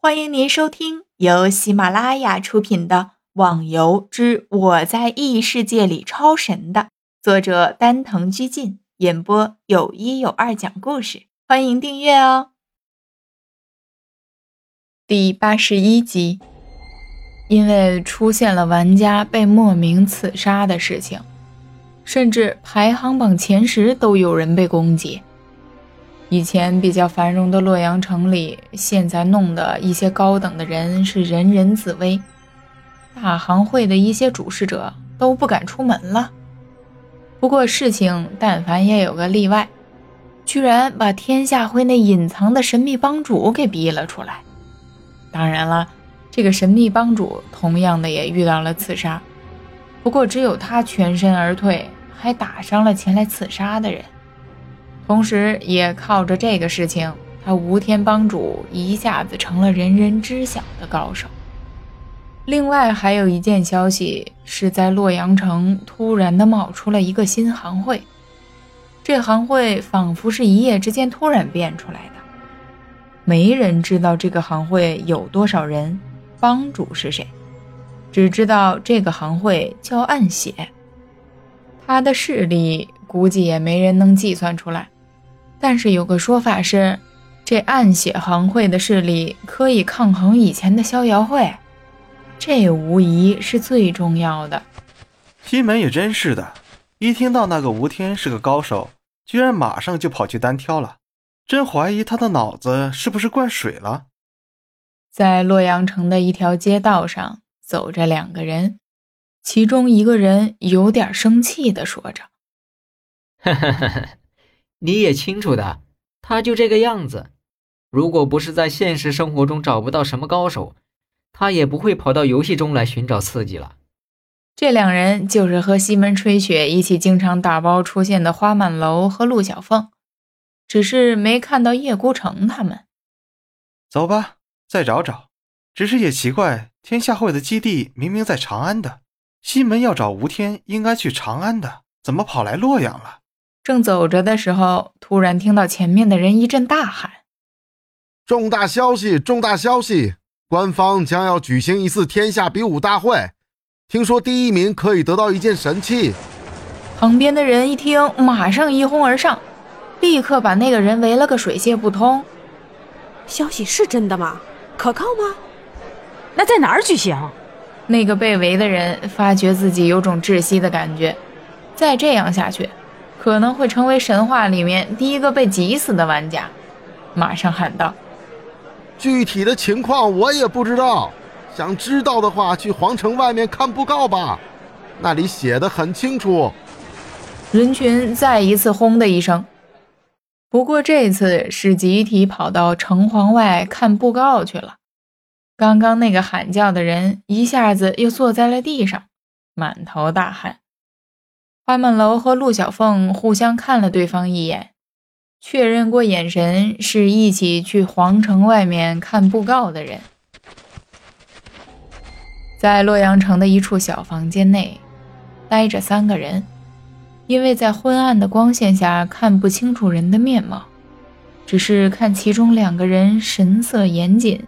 欢迎您收听由喜马拉雅出品的《网游之我在异世界里超神》的作者丹藤居进演播，有一有二讲故事。欢迎订阅哦。第八十一集，因为出现了玩家被莫名刺杀的事情，甚至排行榜前十都有人被攻击。以前比较繁荣的洛阳城里，现在弄得一些高等的人是人人自危，大行会的一些主事者都不敢出门了。不过事情但凡也有个例外，居然把天下会那隐藏的神秘帮主给逼了出来。当然了，这个神秘帮主同样的也遇到了刺杀，不过只有他全身而退，还打伤了前来刺杀的人。同时，也靠着这个事情，他无天帮主一下子成了人人知晓的高手。另外，还有一件消息是在洛阳城突然的冒出了一个新行会，这行会仿佛是一夜之间突然变出来的。没人知道这个行会有多少人，帮主是谁，只知道这个行会叫暗血，他的势力估计也没人能计算出来。但是有个说法是，这暗血行会的势力可以抗衡以前的逍遥会，这无疑是最重要的。西门也真是的，一听到那个吴天是个高手，居然马上就跑去单挑了，真怀疑他的脑子是不是灌水了。在洛阳城的一条街道上，走着两个人，其中一个人有点生气地说着：“哈哈哈哈。”你也清楚的，他就这个样子。如果不是在现实生活中找不到什么高手，他也不会跑到游戏中来寻找刺激了。这两人就是和西门吹雪一起经常打包出现的花满楼和陆小凤，只是没看到叶孤城他们。走吧，再找找。只是也奇怪，天下会的基地明明在长安的，西门要找吴天，应该去长安的，怎么跑来洛阳了？正走着的时候，突然听到前面的人一阵大喊：“重大消息！重大消息！官方将要举行一次天下比武大会，听说第一名可以得到一件神器。”旁边的人一听，马上一哄而上，立刻把那个人围了个水泄不通。消息是真的吗？可靠吗？那在哪儿举行？那个被围的人发觉自己有种窒息的感觉，再这样下去。可能会成为神话里面第一个被挤死的玩家，马上喊道：“具体的情况我也不知道，想知道的话去皇城外面看布告吧，那里写的很清楚。”人群再一次轰的一声，不过这次是集体跑到城隍外看布告去了。刚刚那个喊叫的人一下子又坐在了地上，满头大汗。花满楼和陆小凤互相看了对方一眼，确认过眼神，是一起去皇城外面看布告的人。在洛阳城的一处小房间内，待着三个人，因为在昏暗的光线下看不清楚人的面貌，只是看其中两个人神色严谨，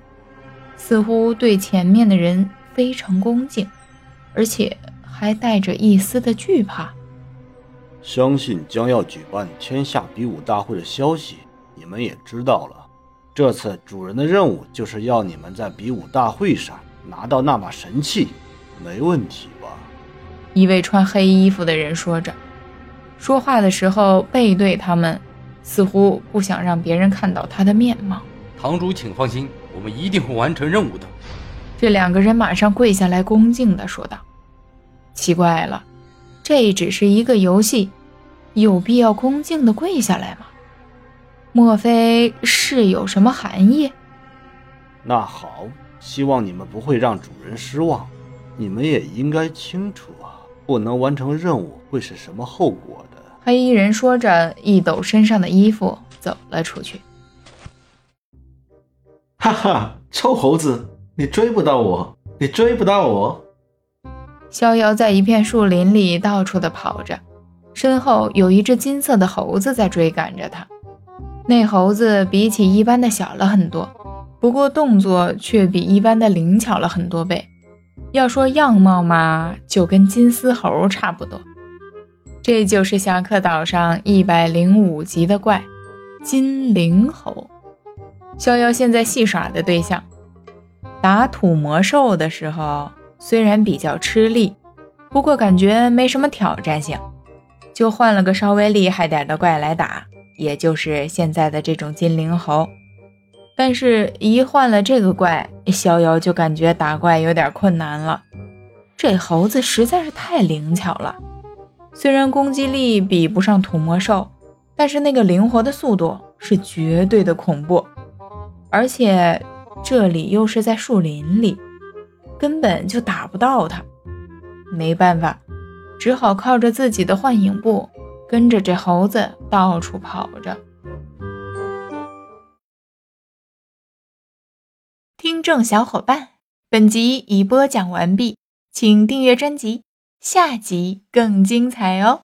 似乎对前面的人非常恭敬，而且还带着一丝的惧怕。相信将要举办天下比武大会的消息，你们也知道了。这次主人的任务就是要你们在比武大会上拿到那把神器，没问题吧？一位穿黑衣服的人说着，说话的时候背对他们，似乎不想让别人看到他的面貌。堂主，请放心，我们一定会完成任务的。这两个人马上跪下来，恭敬地说道：“奇怪了。”这只是一个游戏，有必要恭敬的跪下来吗？莫非是有什么含义？那好，希望你们不会让主人失望。你们也应该清楚啊，不能完成任务会是什么后果的。黑衣人说着，一抖身上的衣服，走了出去。哈哈，臭猴子，你追不到我，你追不到我。逍遥在一片树林里到处的跑着，身后有一只金色的猴子在追赶着他。那猴子比起一般的小了很多，不过动作却比一般的灵巧了很多倍。要说样貌嘛，就跟金丝猴差不多。这就是侠客岛上一百零五级的怪——金灵猴，逍遥现在戏耍的对象。打土魔兽的时候，虽然比较吃力，不过感觉没什么挑战性，就换了个稍微厉害点的怪来打，也就是现在的这种金灵猴。但是，一换了这个怪，逍遥就感觉打怪有点困难了。这猴子实在是太灵巧了，虽然攻击力比不上土魔兽，但是那个灵活的速度是绝对的恐怖，而且。这里又是在树林里，根本就打不到他。没办法，只好靠着自己的幻影步，跟着这猴子到处跑着。听众小伙伴，本集已播讲完毕，请订阅专辑，下集更精彩哦。